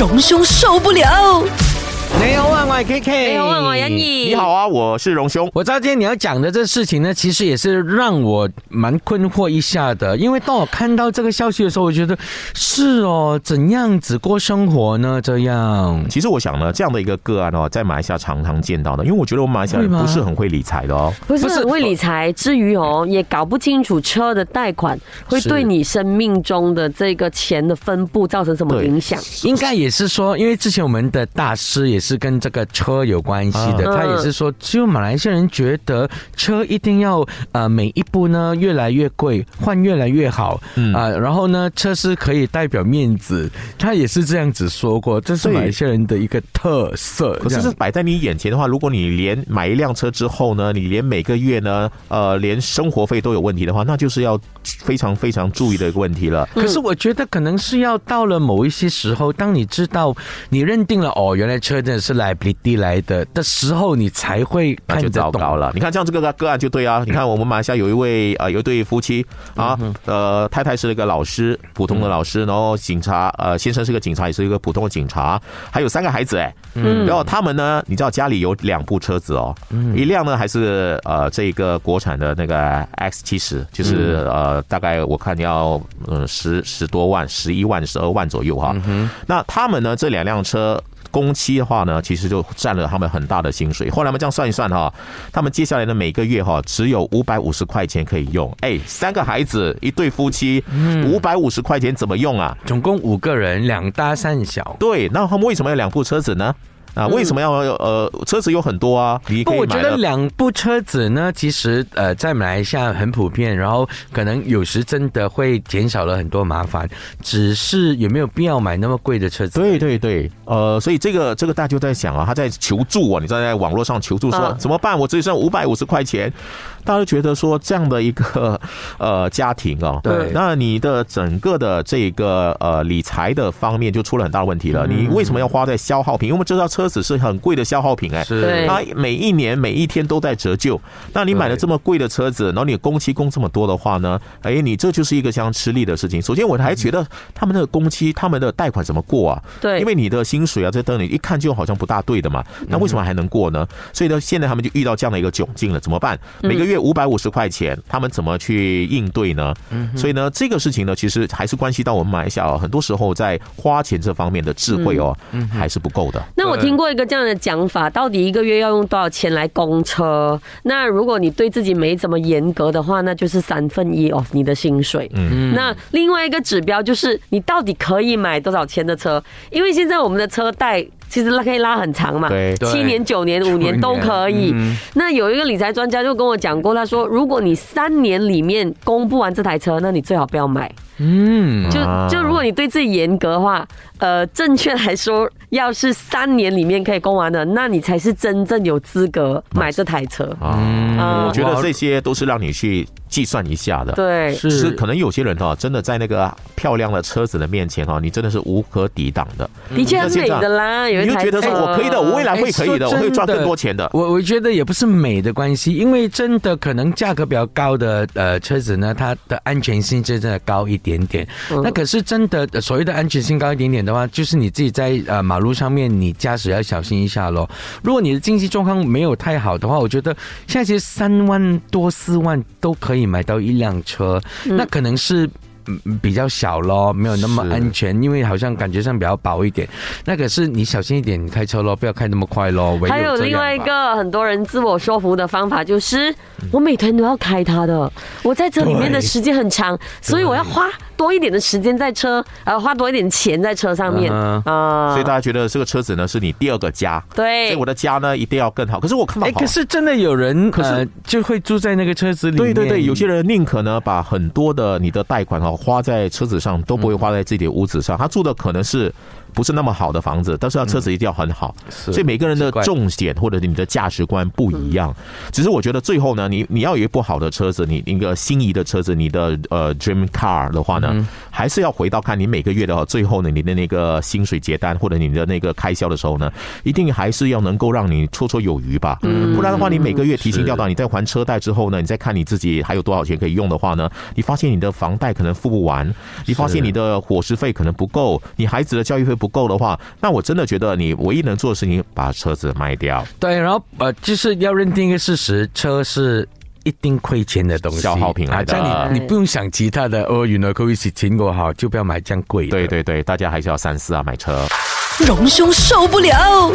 荣兄受不了。没有，我係 K K。你好啊，我欣怡。你好啊，我是荣兄。我知道今天你要讲的这事情呢，其实也是让我蛮困惑一下的。因为当我看到这个消息的时候，我觉得是哦，怎样子过生活呢？这样，其实我想呢，这样的一个个案哦，在马来西亚常常见到的，因为我觉得我们马来西亚人不是很会理财的哦，不是很会理财至于哦，也搞不清楚车的贷款会对你生命中的这个钱的分布造成什么影响。应该也是说，因为之前我们的大师也是跟这个车有关系的，他也是说，只有马来西亚人觉得车一定要呃每一步呢越来越贵，换越来越好啊，然后呢车是可以代表面子，他也是这样子说过，这是马来西亚人的一个特色。可是是摆在你眼前的话，如果你连买一辆车之后呢，你连每个月呢，呃，连生活费都有问题的话，那就是要非常非常注意的一个问题了。可是我觉得可能是要到了某一些时候，当你知道你认定了哦，原来车真的是来不地来的的时候，你才会那就糟糕了。你看，像这个个案就对啊。你看，我们马来西亚有一位呃，有一对夫妻啊，呃，太太是一个老师，普通的老师，然后警察呃，先生是个警察，也是一个普通的警察，还有三个孩子哎。嗯。然后他们呢，你知道家里有两部车子哦，一辆呢还是呃这个国产的那个 X 七十，就是呃大概我看要嗯十十多万，十一万、十二万左右哈。那他们呢这两辆车。工期的话呢，其实就占了他们很大的薪水。后来我们这样算一算哈，他们接下来的每个月哈，只有五百五十块钱可以用。哎，三个孩子，一对夫妻，五百五十块钱怎么用啊？总共五个人，两大三小。对，那他们为什么要两部车子呢？啊，为什么要呃车子有很多啊？我觉得两部车子呢，其实呃在马来西亚很普遍，然后可能有时真的会减少了很多麻烦。只是有没有必要买那么贵的车子？对对对，呃，所以这个这个大家就在想啊，他在求助啊，你在网络上求助说怎么办？我只剩五百五十块钱。大家觉得说这样的一个 呃家庭哦，对，那你的整个的这个呃理财的方面就出了很大的问题了。你为什么要花在消耗品？因为我们知道车子是很贵的消耗品哎，是它每一年每一天都在折旧。那你买了这么贵的车子，然后你工期供这么多的话呢？哎，你这就是一个相当吃力的事情。首先我还觉得他们的工期、他们的贷款怎么过啊？对，因为你的薪水啊，这等你一看就好像不大对的嘛。那为什么还能过呢？所以呢，现在他们就遇到这样的一个窘境了，怎么办？每个月五百五十块钱，他们怎么去应对呢？嗯所以呢，这个事情呢，其实还是关系到我们马来西亚很多时候在花钱这方面的智慧哦，嗯还是不够的。那我听过一个这样的讲法，到底一个月要用多少钱来供车？那如果你对自己没怎么严格的话，那就是三分一哦你的薪水。嗯，那另外一个指标就是你到底可以买多少钱的车？因为现在我们的车贷。其实拉可以拉很长嘛，七年、九年、五年都可以。那有一个理财专家就跟我讲过，他说，如果你三年里面供不完这台车，那你最好不要买。嗯，就就如果你对自己严格的话，呃，正确来说，要是三年里面可以供完的，那你才是真正有资格买这台车。啊，我觉得这些都是让你去。计算一下的，对，是。可能有些人哈，真的在那个漂亮的车子的面前哈，你真的是无可抵挡的。的确美的啦，你就觉得说我可以的，我未来会可以的，我会赚更多钱的。我我觉得也不是美的关系，因为真的可能价格比较高的呃车子呢，它的安全性真的高一点点点。那可是真的所谓的安全性高一点点的话，就是你自己在呃马路上面你驾驶要小心一下喽。如果你的经济状况没有太好的话，我觉得现在其实三万多四万都可以。买到一辆车，那可能是。比较小咯，没有那么安全，因为好像感觉上比较薄一点。那可是你小心一点，你开车咯，不要开那么快咯。还有另外一个很多人自我说服的方法，就是我每天都要开它的，我在这里面的时间很长，所以我要花多一点的时间在车，呃，花多一点钱在车上面啊。所以大家觉得这个车子呢是你第二个家，对，所以我的家呢一定要更好。可是我看到，可是真的有人，可是就会住在那个车子里面。对对对，有些人宁可呢把很多的你的贷款哦。花在车子上都不会花在自己的屋子上，他住的可能是。不是那么好的房子，但是要车子一定要很好，所以每个人的重点或者你的价值观不一样。只是我觉得最后呢，你你要有一部好的车子，你一个心仪的车子，你的呃 dream car 的话呢，还是要回到看你每个月的最后呢，你的那个薪水结单或者你的那个开销的时候呢，一定还是要能够让你绰绰有余吧。嗯不然的话，你每个月提心吊胆，你在还车贷之后呢，你再看你自己还有多少钱可以用的话呢，你发现你的房贷可能付不完，你发现你的伙食费可能不够，你孩子的教育费不够的话，那我真的觉得你唯一能做的事情，把车子卖掉。对，然后呃，就是要认定一个事实，车是。一定亏钱的东西，消耗品来的。你你不用想其他的哦，原来可以洗苹果好，就不要买这样贵的。对对对，大家还是要三思啊，买车。荣兄受不了。